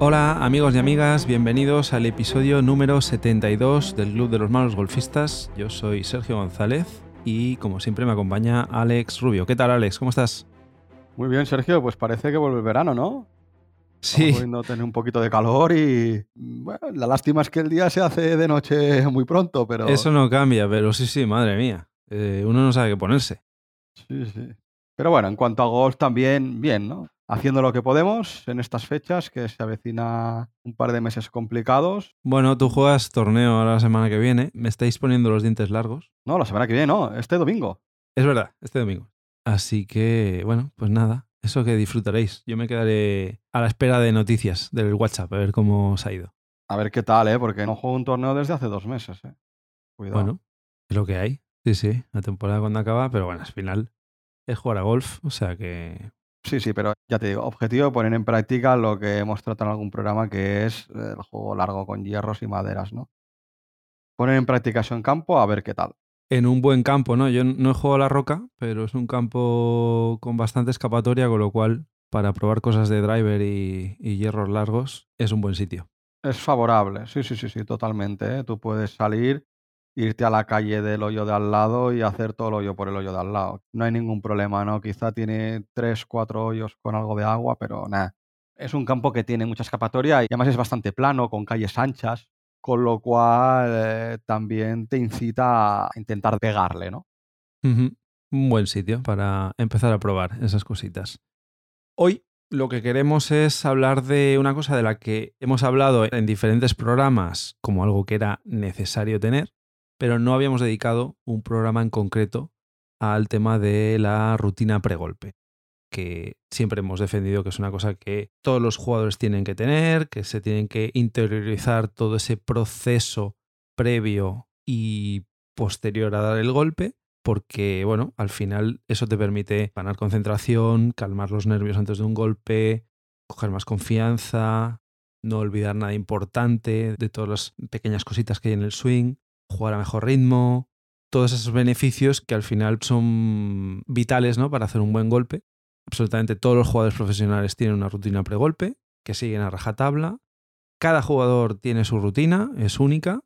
Hola amigos y amigas, bienvenidos al episodio número 72 del Club de los Malos Golfistas. Yo soy Sergio González y como siempre me acompaña Alex Rubio. ¿Qué tal Alex? ¿Cómo estás? Muy bien Sergio, pues parece que vuelve el verano, ¿no? Sí. Estamos tener un poquito de calor y bueno, la lástima es que el día se hace de noche muy pronto, pero... Eso no cambia, pero sí, sí, madre mía. Eh, uno no sabe qué ponerse. Sí, sí. Pero bueno, en cuanto a golf también, bien, ¿no? haciendo lo que podemos en estas fechas, que se avecina un par de meses complicados. Bueno, tú juegas torneo ahora la semana que viene. ¿Me estáis poniendo los dientes largos? No, la semana que viene no, este domingo. Es verdad, este domingo. Así que, bueno, pues nada, eso que disfrutaréis. Yo me quedaré a la espera de noticias del WhatsApp, a ver cómo os ha ido. A ver qué tal, ¿eh? Porque no juego un torneo desde hace dos meses, ¿eh? Cuidado. Bueno, es lo que hay. Sí, sí, la temporada cuando acaba, pero bueno, al final es jugar a golf, o sea que Sí, sí, pero ya te digo, objetivo poner en práctica lo que hemos tratado en algún programa, que es el juego largo con hierros y maderas, ¿no? Poner en práctica eso en campo a ver qué tal. En un buen campo, ¿no? Yo no he jugado a la roca, pero es un campo con bastante escapatoria, con lo cual para probar cosas de driver y, hierros largos es un buen sitio. Es favorable, sí, sí, sí, sí, totalmente. ¿eh? Tú puedes salir irte a la calle del hoyo de al lado y hacer todo el hoyo por el hoyo de al lado. No hay ningún problema, ¿no? Quizá tiene tres, cuatro hoyos con algo de agua, pero nada. Es un campo que tiene mucha escapatoria y además es bastante plano, con calles anchas, con lo cual eh, también te incita a intentar pegarle, ¿no? Un buen sitio para empezar a probar esas cositas. Hoy lo que queremos es hablar de una cosa de la que hemos hablado en diferentes programas como algo que era necesario tener, pero no habíamos dedicado un programa en concreto al tema de la rutina pregolpe, que siempre hemos defendido que es una cosa que todos los jugadores tienen que tener, que se tienen que interiorizar todo ese proceso previo y posterior a dar el golpe, porque bueno, al final eso te permite ganar concentración, calmar los nervios antes de un golpe, coger más confianza, no olvidar nada importante de todas las pequeñas cositas que hay en el swing jugar a mejor ritmo, todos esos beneficios que al final son vitales ¿no? para hacer un buen golpe. Absolutamente todos los jugadores profesionales tienen una rutina pregolpe que siguen a rajatabla. Cada jugador tiene su rutina, es única,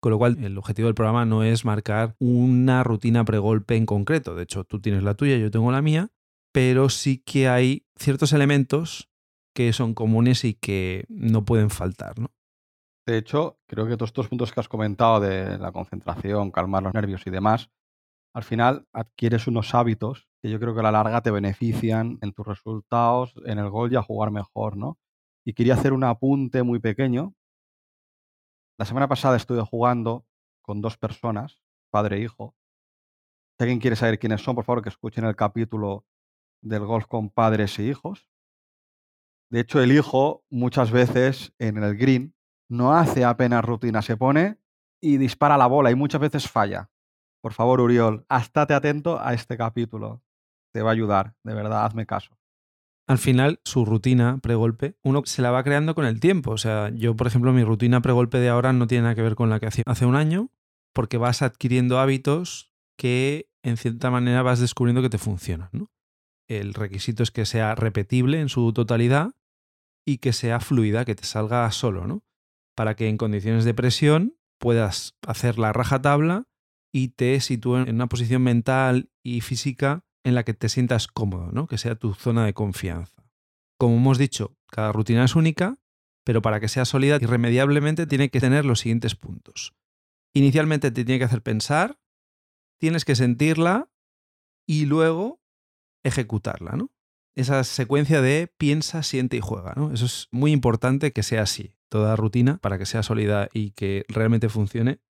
con lo cual el objetivo del programa no es marcar una rutina pregolpe en concreto. De hecho, tú tienes la tuya, yo tengo la mía, pero sí que hay ciertos elementos que son comunes y que no pueden faltar. ¿no? De hecho, creo que todos estos puntos que has comentado de la concentración, calmar los nervios y demás, al final adquieres unos hábitos que yo creo que a la larga te benefician en tus resultados, en el gol y a jugar mejor, ¿no? Y quería hacer un apunte muy pequeño. La semana pasada estuve jugando con dos personas, padre e hijo. Si alguien quiere saber quiénes son, por favor, que escuchen el capítulo del golf con padres e hijos. De hecho, el hijo muchas veces en el green no hace apenas rutina, se pone y dispara la bola y muchas veces falla. Por favor, Uriol, estate atento a este capítulo. Te va a ayudar, de verdad, hazme caso. Al final, su rutina pregolpe, uno se la va creando con el tiempo. O sea, yo, por ejemplo, mi rutina pregolpe de ahora no tiene nada que ver con la que hacía hace un año, porque vas adquiriendo hábitos que, en cierta manera, vas descubriendo que te funcionan. El requisito es que sea repetible en su totalidad y que sea fluida, que te salga solo, ¿no? Para que en condiciones de presión puedas hacer la raja tabla y te sitúen en una posición mental y física en la que te sientas cómodo, ¿no? que sea tu zona de confianza. Como hemos dicho, cada rutina es única, pero para que sea sólida, irremediablemente tiene que tener los siguientes puntos. Inicialmente te tiene que hacer pensar, tienes que sentirla y luego ejecutarla, ¿no? Esa secuencia de piensa, siente y juega, ¿no? Eso es muy importante que sea así toda rutina, para que sea sólida y que realmente funcione,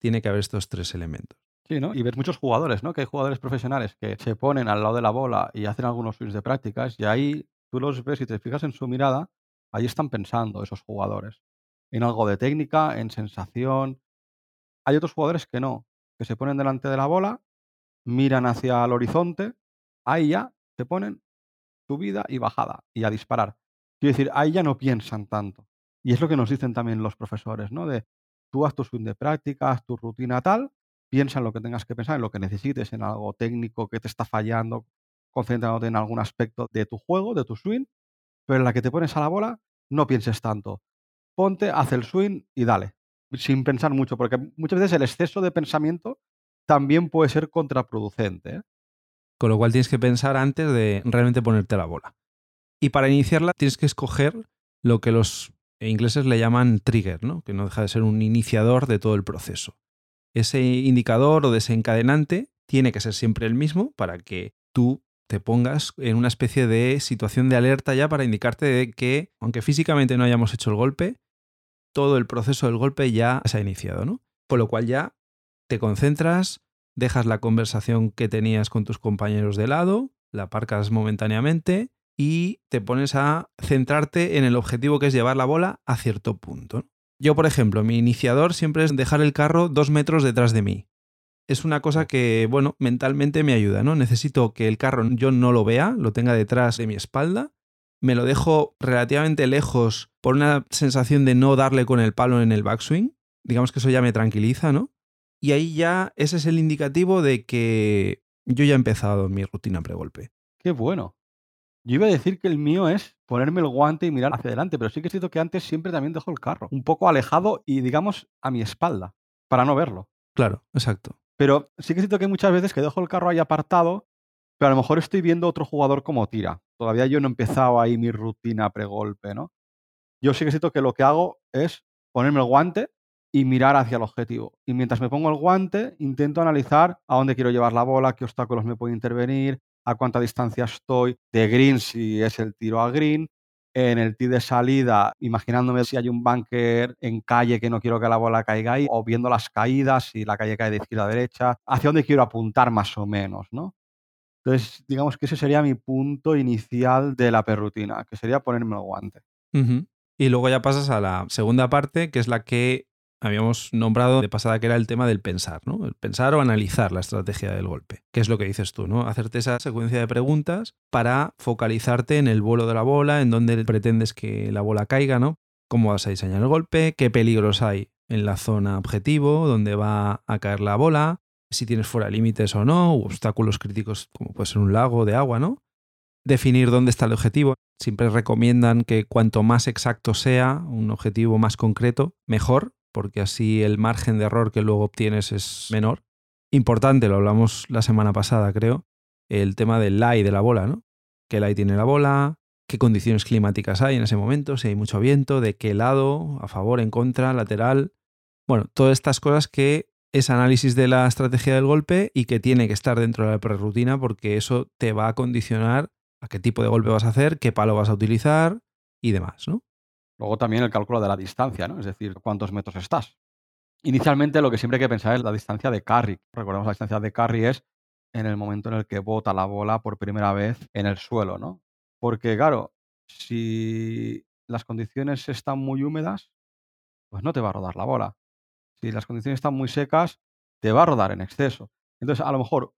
tiene que haber estos tres elementos. Sí, ¿no? Y ves muchos jugadores, ¿no? Que hay jugadores profesionales que se ponen al lado de la bola y hacen algunos swings de prácticas y ahí tú los ves y te fijas en su mirada, ahí están pensando esos jugadores. En algo de técnica, en sensación. Hay otros jugadores que no, que se ponen delante de la bola, miran hacia el horizonte, ahí ya se ponen subida y bajada y a disparar. Quiero decir, ahí ya no piensan tanto. Y es lo que nos dicen también los profesores, ¿no? De tú haz tu swing de práctica, haz tu rutina tal, piensa en lo que tengas que pensar, en lo que necesites, en algo técnico que te está fallando, concentrándote en algún aspecto de tu juego, de tu swing, pero en la que te pones a la bola, no pienses tanto. Ponte, haz el swing y dale, sin pensar mucho, porque muchas veces el exceso de pensamiento también puede ser contraproducente. ¿eh? Con lo cual tienes que pensar antes de realmente ponerte la bola. Y para iniciarla tienes que escoger lo que los ingleses le llaman trigger, ¿no? que no deja de ser un iniciador de todo el proceso. Ese indicador o desencadenante tiene que ser siempre el mismo para que tú te pongas en una especie de situación de alerta ya para indicarte de que, aunque físicamente no hayamos hecho el golpe, todo el proceso del golpe ya se ha iniciado, ¿no? Por lo cual ya te concentras, dejas la conversación que tenías con tus compañeros de lado, la aparcas momentáneamente y te pones a centrarte en el objetivo que es llevar la bola a cierto punto. Yo, por ejemplo, mi iniciador siempre es dejar el carro dos metros detrás de mí. Es una cosa que, bueno, mentalmente me ayuda, ¿no? Necesito que el carro yo no lo vea, lo tenga detrás de mi espalda, me lo dejo relativamente lejos por una sensación de no darle con el palo en el backswing. Digamos que eso ya me tranquiliza, ¿no? Y ahí ya ese es el indicativo de que yo ya he empezado mi rutina pregolpe. Qué bueno. Yo iba a decir que el mío es ponerme el guante y mirar hacia adelante, pero sí que siento que antes siempre también dejo el carro un poco alejado y digamos a mi espalda, para no verlo. Claro, exacto. Pero sí que siento que hay muchas veces que dejo el carro ahí apartado, pero a lo mejor estoy viendo otro jugador como tira. Todavía yo no he empezado ahí mi rutina pregolpe, ¿no? Yo sí que siento que lo que hago es ponerme el guante y mirar hacia el objetivo. Y mientras me pongo el guante, intento analizar a dónde quiero llevar la bola, qué obstáculos me pueden intervenir, a cuánta distancia estoy de green si es el tiro a green. En el tee de salida, imaginándome si hay un bunker en calle que no quiero que la bola caiga ahí, o viendo las caídas, si la calle cae de izquierda a derecha, hacia dónde quiero apuntar más o menos, ¿no? Entonces, digamos que ese sería mi punto inicial de la perrutina, que sería ponerme el guante. Y luego ya pasas a la segunda parte, que es la que habíamos nombrado de pasada que era el tema del pensar, ¿no? El pensar o analizar la estrategia del golpe, que es lo que dices tú, ¿no? Hacerte esa secuencia de preguntas para focalizarte en el vuelo de la bola, en dónde pretendes que la bola caiga, ¿no? Cómo vas a diseñar el golpe, qué peligros hay en la zona objetivo, dónde va a caer la bola, si tienes fuera límites o no, u obstáculos críticos como puede ser un lago de agua, ¿no? Definir dónde está el objetivo. Siempre recomiendan que cuanto más exacto sea, un objetivo más concreto, mejor, porque así el margen de error que luego obtienes es menor. Importante, lo hablamos la semana pasada, creo, el tema del lie de la bola, ¿no? ¿Qué lie tiene la bola? ¿Qué condiciones climáticas hay en ese momento? Si hay mucho viento, de qué lado, a favor, en contra, lateral. Bueno, todas estas cosas que es análisis de la estrategia del golpe y que tiene que estar dentro de la prerrutina porque eso te va a condicionar a qué tipo de golpe vas a hacer, qué palo vas a utilizar y demás, ¿no? Luego también el cálculo de la distancia, ¿no? Es decir, cuántos metros estás. Inicialmente lo que siempre hay que pensar es la distancia de carry. Recordemos la distancia de carry es en el momento en el que bota la bola por primera vez en el suelo, ¿no? Porque claro, si las condiciones están muy húmedas, pues no te va a rodar la bola. Si las condiciones están muy secas, te va a rodar en exceso. Entonces, a lo mejor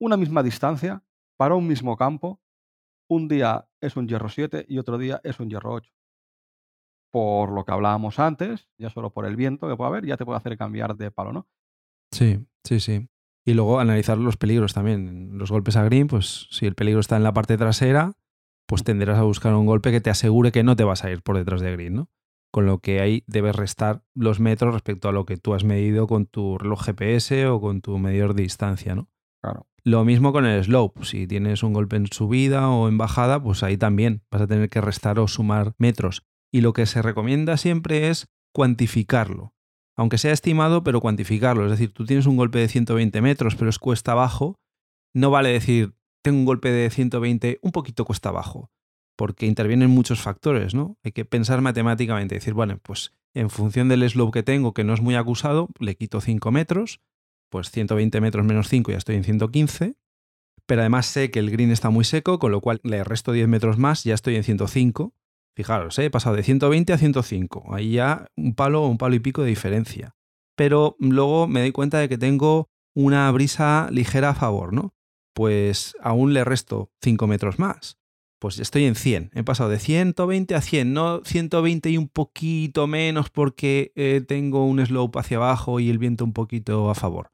una misma distancia para un mismo campo, un día es un hierro 7 y otro día es un hierro 8 por lo que hablábamos antes, ya solo por el viento que puede haber, ya te puede hacer cambiar de palo, ¿no? Sí, sí, sí. Y luego analizar los peligros también. Los golpes a green, pues si el peligro está en la parte trasera, pues tenderás a buscar un golpe que te asegure que no te vas a ir por detrás de green, ¿no? Con lo que ahí debes restar los metros respecto a lo que tú has medido con tu reloj GPS o con tu medidor de distancia, ¿no? Claro. Lo mismo con el slope. Si tienes un golpe en subida o en bajada, pues ahí también vas a tener que restar o sumar metros y lo que se recomienda siempre es cuantificarlo. Aunque sea estimado, pero cuantificarlo. Es decir, tú tienes un golpe de 120 metros, pero es cuesta abajo. No vale decir, tengo un golpe de 120 un poquito cuesta abajo, porque intervienen muchos factores, ¿no? Hay que pensar matemáticamente, decir, bueno, pues en función del slope que tengo, que no es muy acusado, le quito 5 metros, pues 120 metros menos 5 ya estoy en 115, pero además sé que el green está muy seco, con lo cual le resto 10 metros más, ya estoy en 105, Fijaros, ¿eh? he pasado de 120 a 105. Ahí ya un palo o un palo y pico de diferencia. Pero luego me doy cuenta de que tengo una brisa ligera a favor, ¿no? Pues aún le resto 5 metros más. Pues estoy en 100. He pasado de 120 a 100, no 120 y un poquito menos porque eh, tengo un slope hacia abajo y el viento un poquito a favor.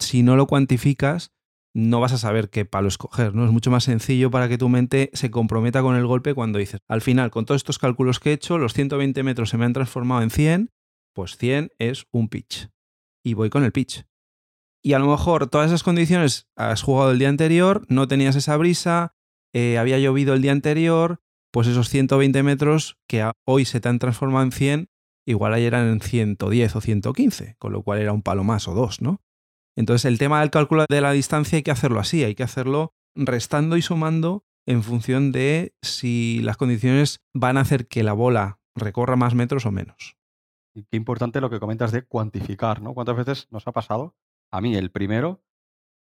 Si no lo cuantificas, no vas a saber qué palo escoger, ¿no? Es mucho más sencillo para que tu mente se comprometa con el golpe cuando dices, al final, con todos estos cálculos que he hecho, los 120 metros se me han transformado en 100, pues 100 es un pitch. Y voy con el pitch. Y a lo mejor todas esas condiciones has jugado el día anterior, no tenías esa brisa, eh, había llovido el día anterior, pues esos 120 metros que hoy se te han transformado en 100, igual ayer eran en 110 o 115, con lo cual era un palo más o dos, ¿no? Entonces el tema del cálculo de la distancia hay que hacerlo así, hay que hacerlo restando y sumando en función de si las condiciones van a hacer que la bola recorra más metros o menos. Y qué importante lo que comentas de cuantificar, ¿no? ¿Cuántas veces nos ha pasado? A mí, el primero,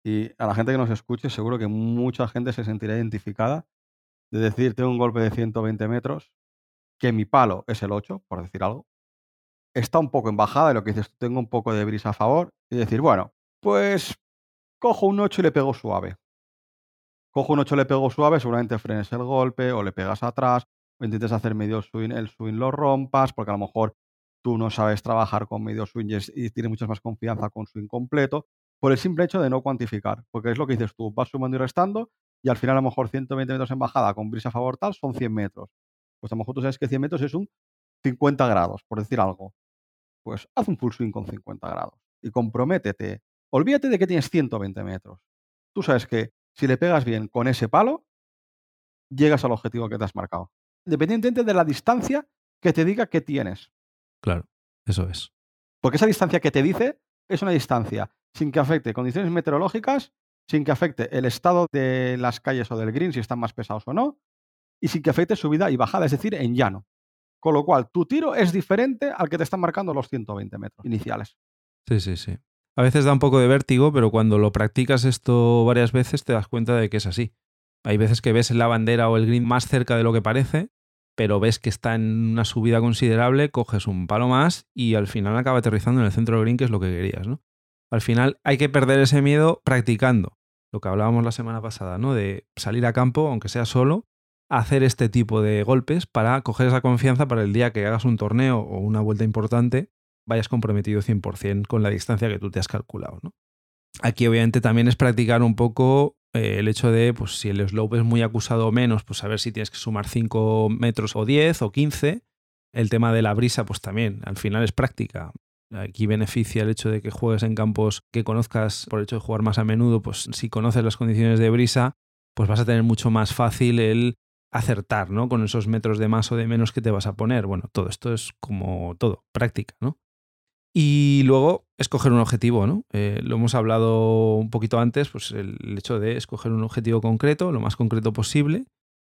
y a la gente que nos escuche, seguro que mucha gente se sentirá identificada de decir, tengo un golpe de 120 metros, que mi palo es el 8, por decir algo, está un poco en bajada, y lo que dices, tengo un poco de brisa a favor, y decir, bueno, pues cojo un 8 y le pego suave. Cojo un 8 y le pego suave, seguramente frenes el golpe, o le pegas atrás, o intentes hacer medio swing, el swing lo rompas, porque a lo mejor tú no sabes trabajar con medio swing y tienes mucha más confianza con swing completo, por el simple hecho de no cuantificar, porque es lo que dices tú, vas sumando y restando, y al final a lo mejor 120 metros en bajada con brisa a favor tal son 100 metros. Pues a lo mejor tú sabes que 100 metros es un 50 grados, por decir algo. Pues haz un full swing con 50 grados y comprométete. Olvídate de que tienes 120 metros. Tú sabes que si le pegas bien con ese palo, llegas al objetivo que te has marcado. Independientemente de la distancia que te diga que tienes. Claro, eso es. Porque esa distancia que te dice es una distancia sin que afecte condiciones meteorológicas sin que afecte el estado de las calles o del green, si están más pesados o no, y sin que afecte subida y bajada, es decir, en llano. Con lo cual, tu tiro es diferente al que te están marcando los 120 metros iniciales. Sí, sí, sí. A veces da un poco de vértigo, pero cuando lo practicas esto varias veces te das cuenta de que es así. Hay veces que ves la bandera o el green más cerca de lo que parece, pero ves que está en una subida considerable, coges un palo más y al final acaba aterrizando en el centro del green, que es lo que querías, ¿no? Al final hay que perder ese miedo practicando lo que hablábamos la semana pasada, ¿no? De salir a campo, aunque sea solo, hacer este tipo de golpes para coger esa confianza para el día que hagas un torneo o una vuelta importante, vayas comprometido 100% con la distancia que tú te has calculado, ¿no? Aquí obviamente también es practicar un poco eh, el hecho de, pues si el slope es muy acusado o menos, pues saber si tienes que sumar 5 metros o 10 o 15. El tema de la brisa, pues también, al final es práctica. Aquí beneficia el hecho de que juegues en campos que conozcas por el hecho de jugar más a menudo, pues si conoces las condiciones de brisa, pues vas a tener mucho más fácil el acertar, ¿no? Con esos metros de más o de menos que te vas a poner. Bueno, todo esto es como todo, práctica, ¿no? Y luego escoger un objetivo, ¿no? Eh, lo hemos hablado un poquito antes, pues el hecho de escoger un objetivo concreto, lo más concreto posible,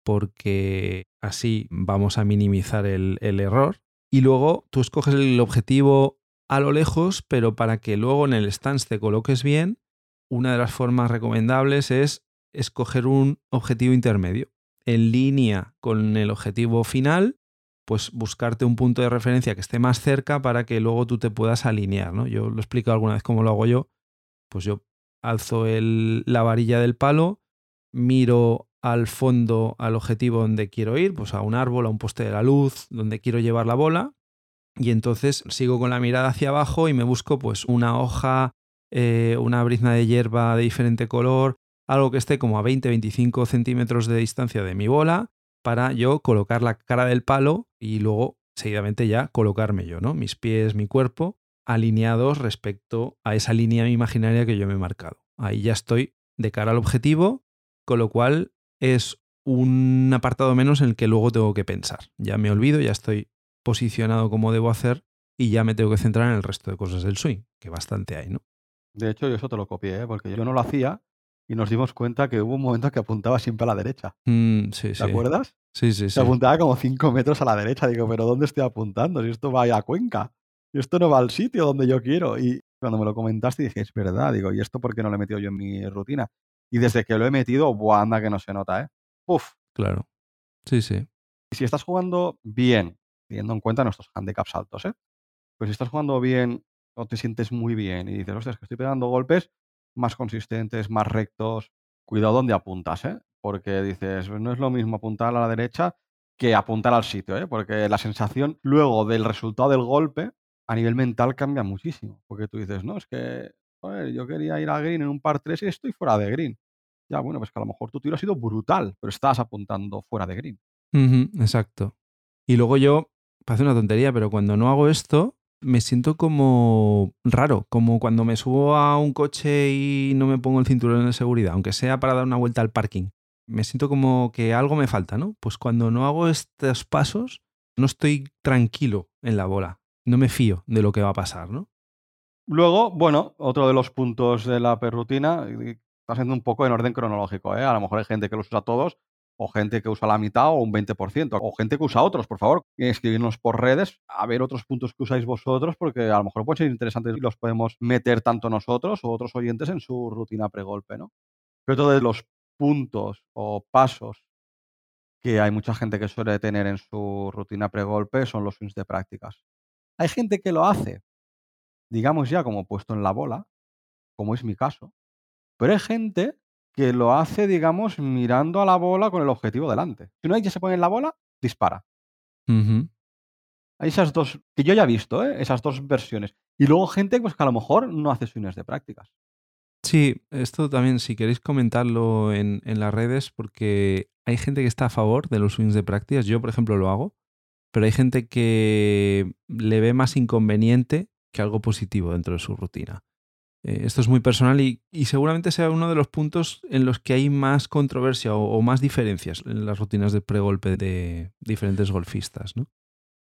porque así vamos a minimizar el, el error. Y luego tú escoges el objetivo a lo lejos, pero para que luego en el stance te coloques bien, una de las formas recomendables es escoger un objetivo intermedio. En línea con el objetivo final, pues buscarte un punto de referencia que esté más cerca para que luego tú te puedas alinear. ¿no? Yo lo he explicado alguna vez cómo lo hago yo. Pues yo alzo la varilla del palo, miro al fondo al objetivo donde quiero ir, pues a un árbol, a un poste de la luz, donde quiero llevar la bola, y entonces sigo con la mirada hacia abajo y me busco pues una hoja, eh, una brizna de hierba de diferente color, algo que esté como a 20-25 centímetros de distancia de mi bola para yo colocar la cara del palo y luego seguidamente ya colocarme yo, ¿no? Mis pies, mi cuerpo alineados respecto a esa línea imaginaria que yo me he marcado. Ahí ya estoy de cara al objetivo, con lo cual es un apartado menos en el que luego tengo que pensar. Ya me olvido, ya estoy posicionado como debo hacer y ya me tengo que centrar en el resto de cosas del swing, que bastante hay, ¿no? De hecho, yo eso te lo copié, ¿eh? porque yo no lo hacía y nos dimos cuenta que hubo un momento que apuntaba siempre a la derecha. Mm, sí, ¿Te acuerdas? Sí, sí, sí. Se apuntaba como 5 metros a la derecha. Digo, ¿pero dónde estoy apuntando? Si esto va a Cuenca. Si esto no va al sitio donde yo quiero. Y cuando me lo comentaste dije, es verdad. Digo, ¿y esto por qué no lo he metido yo en mi rutina? Y desde que lo he metido, buah, anda que no se nota, ¿eh? Uf. Claro. Sí, sí. Y si estás jugando bien, teniendo en cuenta nuestros handicaps altos, ¿eh? Pues si estás jugando bien o te sientes muy bien y dices, ostras, que estoy pegando golpes más consistentes, más rectos, cuidado donde apuntas, ¿eh? Porque dices, no es lo mismo apuntar a la derecha que apuntar al sitio, ¿eh? Porque la sensación luego del resultado del golpe a nivel mental cambia muchísimo. Porque tú dices, no, es que yo quería ir a green en un par 3 y estoy fuera de green. Ya, bueno, pues que a lo mejor tu tiro ha sido brutal, pero estás apuntando fuera de green. Exacto. Y luego yo, parece una tontería, pero cuando no hago esto, me siento como raro, como cuando me subo a un coche y no me pongo el cinturón de seguridad, aunque sea para dar una vuelta al parking. Me siento como que algo me falta, ¿no? Pues cuando no hago estos pasos, no estoy tranquilo en la bola. No me fío de lo que va a pasar, ¿no? Luego, bueno, otro de los puntos de la perrutina, está siendo un poco en orden cronológico, ¿eh? A lo mejor hay gente que los usa todos, o gente que usa la mitad o un 20%, o gente que usa otros, por favor, escribirnos por redes a ver otros puntos que usáis vosotros, porque a lo mejor pueden ser interesantes y los podemos meter tanto nosotros o otros oyentes en su rutina pregolpe, ¿no? Pero todos los puntos o pasos que hay mucha gente que suele tener en su rutina pregolpe son los swings de prácticas. Hay gente que lo hace, digamos ya como puesto en la bola, como es mi caso, pero hay gente que lo hace, digamos, mirando a la bola con el objetivo delante. Si una ya se pone en la bola, dispara. Hay esas dos, que yo ya he visto, ¿eh? esas dos versiones. Y luego gente pues, que a lo mejor no hace swings de prácticas. Sí, esto también, si queréis comentarlo en, en las redes, porque hay gente que está a favor de los swings de prácticas. Yo, por ejemplo, lo hago, pero hay gente que le ve más inconveniente que algo positivo dentro de su rutina. Eh, esto es muy personal y, seguramente sea uno de los puntos en los que hay más controversia o, o más diferencias en las rutinas de pregolpe de diferentes golfistas, ¿no?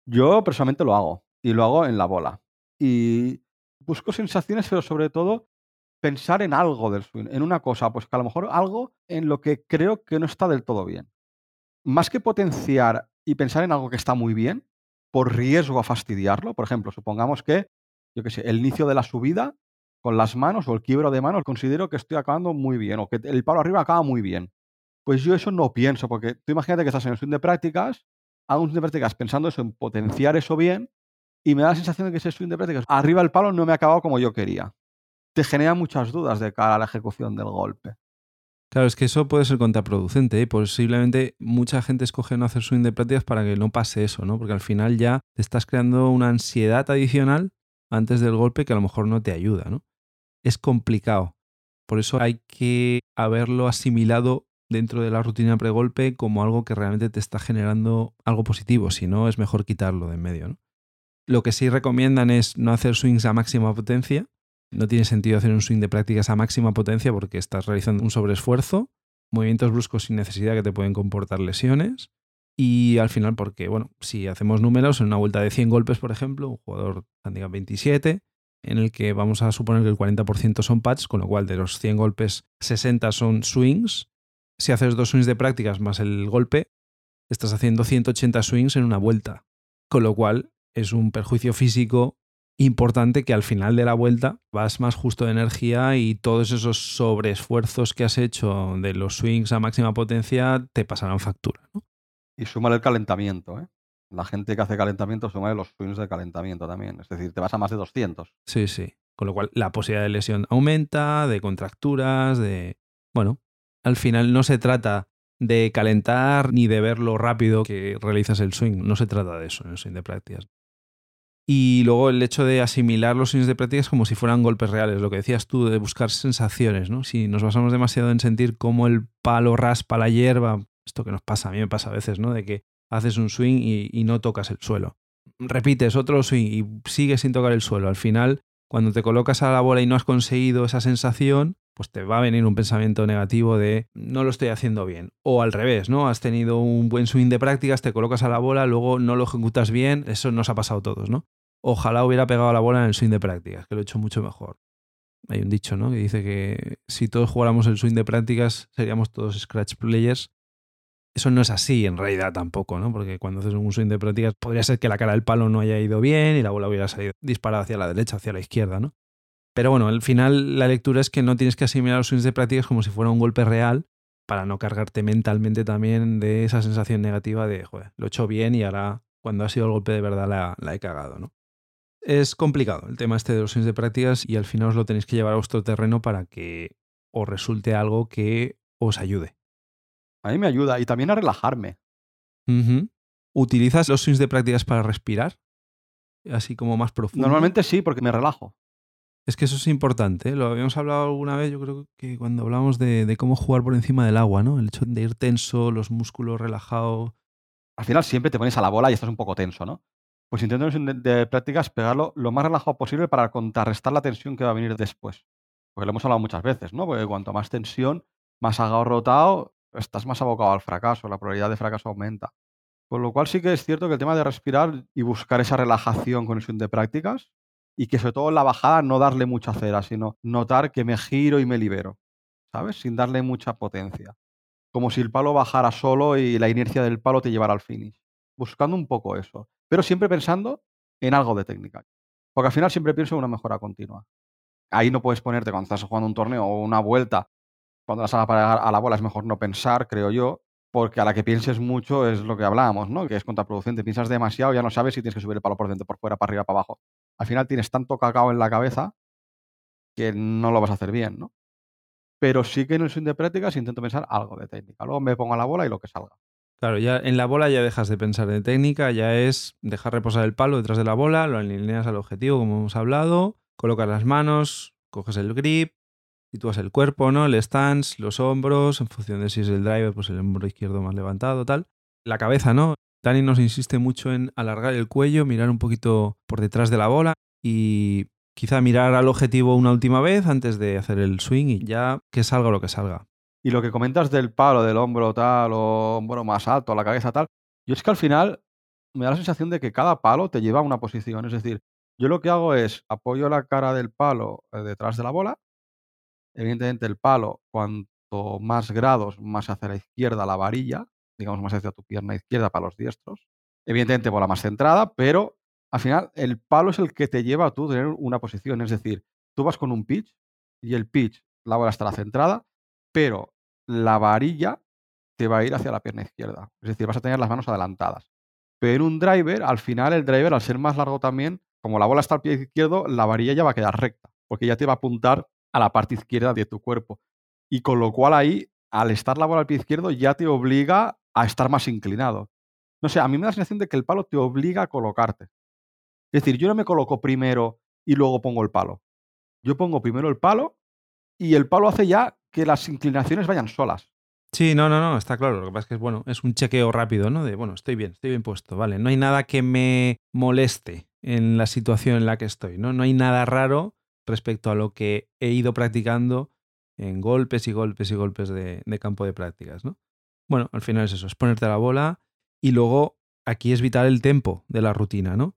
Yo personalmente lo hago y lo hago en la bola. Y busco sensaciones, pero sobre todo pensar en algo del swing, en una cosa, pues que a lo mejor algo en lo que creo que no está del todo bien. Más que potenciar y pensar en algo que está muy bien, por riesgo a fastidiarlo, por ejemplo, supongamos que, yo qué sé, el inicio de la subida con las manos o el quiebro de manos considero que estoy acabando muy bien o que el palo arriba acaba muy bien. Pues yo eso no pienso, porque tú imagínate que estás en el swing de prácticas, hago un swing de prácticas pensando eso en potenciar eso bien y me da la sensación de que ese swing de prácticas arriba el palo no me ha acabado como yo quería. Te genera muchas dudas de cara a la ejecución del golpe. Claro, es que eso puede ser contraproducente. ¿eh? Posiblemente mucha gente escoge no hacer swing de prácticas para que no pase eso, ¿no? Porque al final ya te estás creando una ansiedad adicional antes del golpe que a lo mejor no te ayuda, ¿no? Es complicado. Por eso hay que haberlo asimilado dentro de la rutina pregolpe como algo que realmente te está generando algo positivo. Si no, es mejor quitarlo de en medio, ¿no? Lo que sí recomiendan es no hacer swings a máxima potencia. No tiene sentido hacer un swing de prácticas a máxima potencia porque estás realizando un sobreesfuerzo, movimientos bruscos sin necesidad que te pueden comportar lesiones. Y al final, porque, bueno, si hacemos números, en una vuelta de 100 golpes, por ejemplo, un jugador handicap 27, en el que vamos a suponer que el 40% son pads, con lo cual de los 100 golpes, 60 son swings. Si haces dos swings de prácticas más el golpe, estás haciendo 180 swings en una vuelta. Con lo cual es un perjuicio físico importante que al final de la vuelta vas más justo de energía y todos esos sobreesfuerzos que has hecho de los swings a máxima potencia te pasarán factura. Y súmale el calentamiento, ¿eh? La gente que hace calentamiento súmale los swings de calentamiento también. Es decir, te vas a más de 200. Sí, sí. Con lo cual la posibilidad de lesión aumenta, de contracturas, de... Bueno, al final no se trata de calentar ni de ver lo rápido que realizas el swing. No se trata de eso en el swing de prácticas. Y luego el hecho de asimilar los swings de prácticas como si fueran golpes reales, lo que decías tú, de buscar sensaciones, ¿no? Si nos basamos demasiado en sentir cómo el palo raspa la hierba, esto que nos pasa, a mí me pasa a veces, ¿no? De que haces un swing y, no tocas el suelo. Repites otro swing y sigues sin tocar el suelo. Al final, cuando te colocas a la bola y no has conseguido esa sensación, pues te va a venir un pensamiento negativo de no lo estoy haciendo bien. O al revés, ¿no? Has tenido un buen swing de prácticas, te colocas a la bola, luego no lo ejecutas bien, eso nos ha pasado a todos, ¿no? Ojalá hubiera pegado a la bola en el swing de prácticas, que lo he hecho mucho mejor. Hay un dicho, ¿no? Que dice que si todos jugáramos el swing de prácticas, seríamos todos scratch players. Eso no es así en realidad tampoco, ¿no? Porque cuando haces un swing de prácticas podría ser que la cara del palo no haya ido bien y la bola hubiera salido disparada hacia la derecha, hacia la izquierda, ¿no? Pero bueno, al final la lectura es que no tienes que asimilar los swings de prácticas como si fuera un golpe real para no cargarte mentalmente también de esa sensación negativa de, joder, lo he hecho bien y ahora cuando ha sido el golpe de verdad la, he cagado, ¿no? Es complicado el tema este de los swings de prácticas y al final os lo tenéis que llevar a vuestro terreno para que os resulte algo que os ayude. A mí me ayuda y también a relajarme. ¿Utilizas los swings de prácticas para respirar? Así como más profundo. Normalmente sí, porque me relajo. Es que eso es importante, ¿eh? lo habíamos hablado alguna vez, yo creo que cuando hablamos de, de, cómo jugar por encima del agua, ¿no? El hecho de ir tenso, los músculos relajados. Al final siempre te pones a la bola y estás un poco tenso, ¿no? Pues intento de, de prácticas pegarlo lo más relajado posible para contrarrestar la tensión que va a venir después. Porque lo hemos hablado muchas veces, ¿no? Porque cuanto más tensión, más rotado, estás más abocado al fracaso, la probabilidad de fracaso aumenta. Con lo cual sí que es cierto que el tema de respirar y buscar esa relajación con el swing de prácticas y que sobre todo en la bajada no darle mucha cera, sino notar que me giro y me libero, ¿sabes? Sin darle mucha potencia. Como si el palo bajara solo y la inercia del palo te llevara al finish. Buscando un poco eso, pero siempre pensando en algo de técnica. Porque al final siempre pienso en una mejora continua. Ahí no puedes ponerte cuando estás jugando un torneo o una vuelta, cuando la sala para a la bola es mejor no pensar, creo yo, porque a la que pienses mucho es lo que hablábamos, ¿no? Que es contraproducente. Piensas demasiado, ya no sabes si tienes que subir el palo por dentro, por fuera, para arriba, para abajo al final tienes tanto cacao en la cabeza que no lo vas a hacer bien, ¿no? Pero sí que en el swing de prácticas intento pensar algo de técnica. Luego me pongo a la bola y lo que salga. Claro, ya en la bola ya dejas de pensar de técnica, ya es dejar reposar el palo detrás de la bola, lo alineas al objetivo, como hemos hablado, colocas las manos, coges el grip, sitúas el cuerpo, ¿no? El stance, los hombros, en función de si es el driver, pues el hombro izquierdo más levantado, tal. La cabeza, ¿no? Dani nos insiste mucho en alargar el cuello, mirar un poquito por detrás de la bola y quizá mirar al objetivo una última vez antes de hacer el swing y ya que salga lo que salga. Y lo que comentas del palo, del hombro tal, o hombro más alto, la cabeza tal, yo es que al final me da la sensación de que cada palo te lleva a una posición. Es decir, yo lo que hago es apoyo la cara del palo eh, detrás de la bola. Evidentemente el palo, cuanto más grados, más hacia la izquierda la varilla, digamos, más hacia tu pierna izquierda para los diestros. Evidentemente bola más centrada, pero al final el palo es el que te lleva a tú tener una posición. Es decir, tú vas con un pitch y el pitch, la bola estará centrada, pero la varilla te va a ir hacia la pierna izquierda. Es decir, vas a tener las manos adelantadas. Pero en un driver, al final el driver, al ser más largo también, como la bola está al pie izquierdo, la varilla ya va a quedar recta, porque ya te va a apuntar a la parte izquierda de tu cuerpo. Y con lo cual ahí, al estar la bola al pie izquierdo, ya te obliga a estar más inclinado. No sé, a mí me da la sensación de que el palo te obliga a colocarte. Es decir, yo no me coloco primero y luego pongo el palo. Yo pongo primero el palo y el palo hace ya que las inclinaciones vayan solas. Sí, no, no, no, está claro. Lo que pasa es que es bueno, es un chequeo rápido, ¿no? De bueno, estoy bien, estoy bien puesto, vale. No hay nada que me moleste en la situación en la que estoy, ¿no? No hay nada raro respecto a lo que he ido practicando en golpes y golpes y golpes de, campo de prácticas, ¿no? Bueno, al final es eso, es ponerte la bola y luego aquí es vital el tempo de la rutina, ¿no?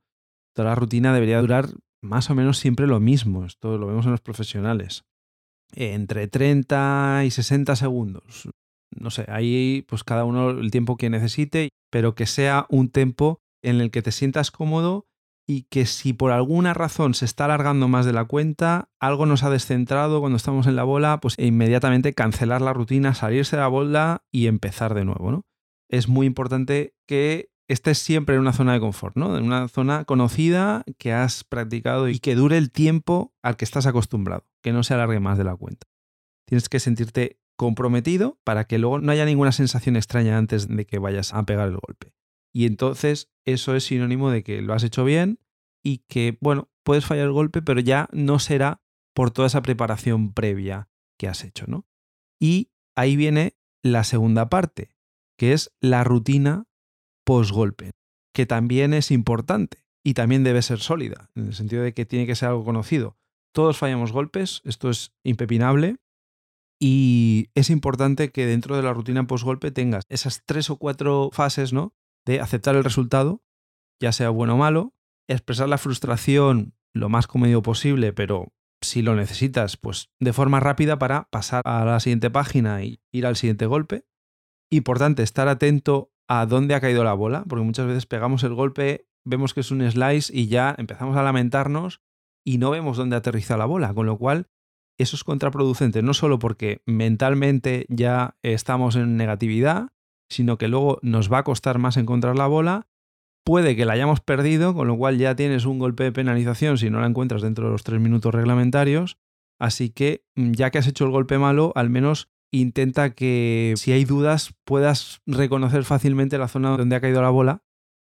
Toda la rutina debería durar más o menos siempre lo mismo, esto lo vemos en los profesionales. Entre 30 y 60 segundos. No sé, ahí pues cada uno el tiempo que necesite, pero que sea un tempo en el que te sientas cómodo y que si por alguna razón se está alargando más de la cuenta, algo nos ha descentrado cuando estamos en la bola, pues inmediatamente cancelar la rutina, salirse de la bola y empezar de nuevo, ¿no? Es muy importante que estés siempre en una zona de confort, ¿no? En una zona conocida que has practicado y que dure el tiempo al que estás acostumbrado, que no se alargue más de la cuenta. Tienes que sentirte comprometido para que luego no haya ninguna sensación extraña antes de que vayas a pegar el golpe. Y entonces eso es sinónimo de que lo has hecho bien y que, bueno, puedes fallar el golpe, pero ya no será por toda esa preparación previa que has hecho, ¿no? Y ahí viene la segunda parte, que es la rutina post-golpe, que también es importante y también debe ser sólida, en el sentido de que tiene que ser algo conocido. Todos fallamos golpes, esto es impepinable, y es importante que dentro de la rutina post-golpe tengas esas tres o cuatro fases, ¿no? De aceptar el resultado, ya sea bueno o malo, expresar la frustración lo más comedido posible, pero si lo necesitas, pues de forma rápida para pasar a la siguiente página y ir al siguiente golpe. Importante estar atento a dónde ha caído la bola, porque muchas veces pegamos el golpe, vemos que es un slice y ya empezamos a lamentarnos y no vemos dónde aterriza la bola, con lo cual eso es contraproducente, no solo porque mentalmente ya estamos en negatividad, sino que luego nos va a costar más encontrar la bola. Puede que la hayamos perdido, con lo cual ya tienes un golpe de penalización si no la encuentras dentro de los tres minutos reglamentarios. Así que, mm, ya que has hecho el golpe malo, al menos intenta que si hay dudas puedas reconocer fácilmente la zona donde ha caído la bola,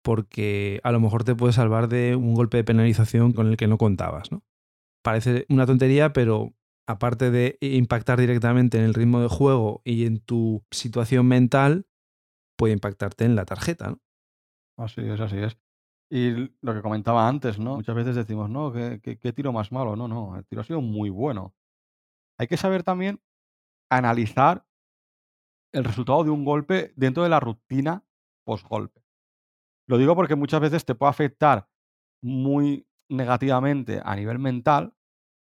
porque a lo mejor te puede salvar de un golpe de penalización con el que no contabas. parece una tontería, pero aparte de impactar directamente en el ritmo de juego y en tu situación mental, puede impactarte en la tarjeta. ¿no? Así es, así es. Y lo que comentaba antes, ¿no? Muchas veces decimos, no, ¿qué, tiro más malo? No, no, el tiro ha sido muy bueno. Hay que saber también analizar el resultado de un golpe dentro de la rutina post-golpe. Lo digo porque muchas veces te puede afectar muy negativamente a nivel mental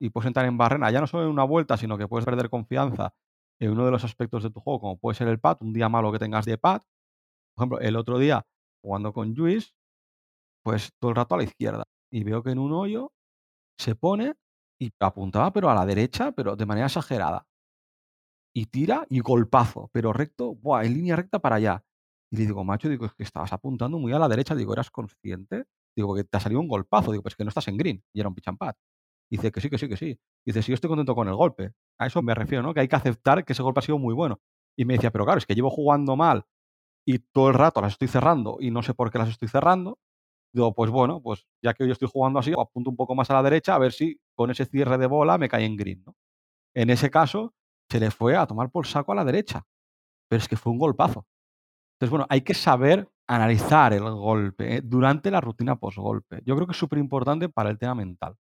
y puedes entrar en barrena, ya no solo en una vuelta, sino que puedes perder confianza en uno de los aspectos de tu juego, como puede ser el pad, un día malo que tengas de pad. Por ejemplo, el otro día, jugando con Luis, pues todo el rato a la izquierda. Y veo que en un hoyo se pone y apuntaba, pero a la derecha, pero de manera exagerada. Y tira y golpazo, pero recto, buah, en línea recta para allá. Y le digo, macho, digo, es que estabas apuntando muy a la derecha. Digo, ¿eras consciente? Digo, que te ha salido un golpazo. Digo, pues que no estás en green. Y era un pitch and pad. Dice que sí, que sí, que sí. Dice, sí, yo estoy contento con el golpe. A eso me refiero, ¿no? Que hay que aceptar que ese golpe ha sido muy bueno. Y me decía, pero claro, es que llevo jugando mal y todo el rato las estoy cerrando y no sé por qué las estoy cerrando. Digo, pues bueno, pues ya que hoy estoy jugando así, apunto un poco más a la derecha a ver si con ese cierre de bola me cae en green, ¿no? En ese caso, se le fue a tomar por saco a la derecha. Pero es que fue un golpazo. Entonces, bueno, hay que saber analizar el golpe ¿eh? durante la rutina post-golpe. Yo creo que es súper importante para el tema mental.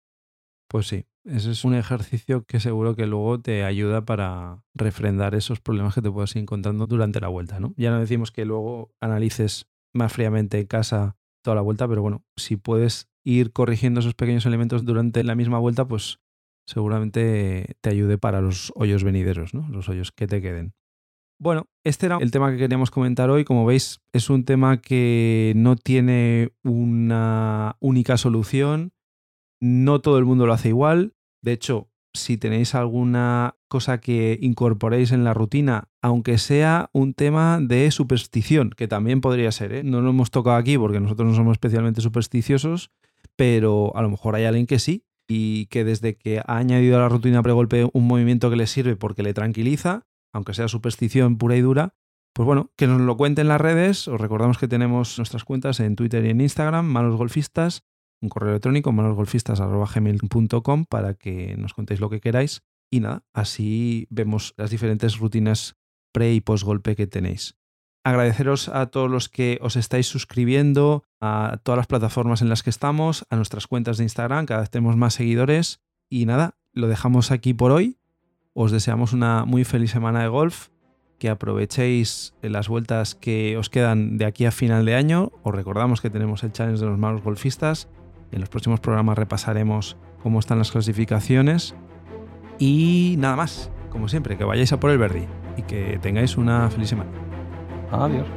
Pues sí, ese es un ejercicio que seguro que luego te ayuda para refrendar esos problemas que te puedas ir encontrando durante la vuelta, ¿no? Ya no decimos que luego analices más fríamente en casa toda la vuelta, pero bueno, si puedes ir corrigiendo esos pequeños elementos durante la misma vuelta, pues seguramente te ayude para los hoyos venideros, ¿no? Los hoyos que te queden. Bueno, este era el tema que queríamos comentar hoy. Como veis, es un tema que no tiene una única solución. No todo el mundo lo hace igual. De hecho, si tenéis alguna cosa que incorporéis en la rutina, aunque sea un tema de superstición, que también podría ser, ¿eh? no lo hemos tocado aquí porque nosotros no somos especialmente supersticiosos, pero a lo mejor hay alguien que sí y que desde que ha añadido a la rutina pregolpe un movimiento que le sirve porque le tranquiliza, aunque sea superstición pura y dura, pues bueno, que nos lo cuente en las redes. Os recordamos que tenemos nuestras cuentas en Twitter y en Instagram, Malos Golfistas, un correo electrónico, manosgolfistas.gmail.com para que nos contéis lo que queráis. Y nada, así vemos las diferentes rutinas pre y post golpe que tenéis. Agradeceros a todos los que os estáis suscribiendo a todas las plataformas en las que estamos, a nuestras cuentas de Instagram, cada vez tenemos más seguidores. Y nada, lo dejamos aquí por hoy. Os deseamos una muy feliz semana de golf, que aprovechéis las vueltas que os quedan de aquí a final de año. Os recordamos que tenemos el challenge de los malos golfistas. En los próximos programas repasaremos cómo están las clasificaciones. Y nada más, como siempre, que vayáis a por el verde y que tengáis una feliz semana. Adiós.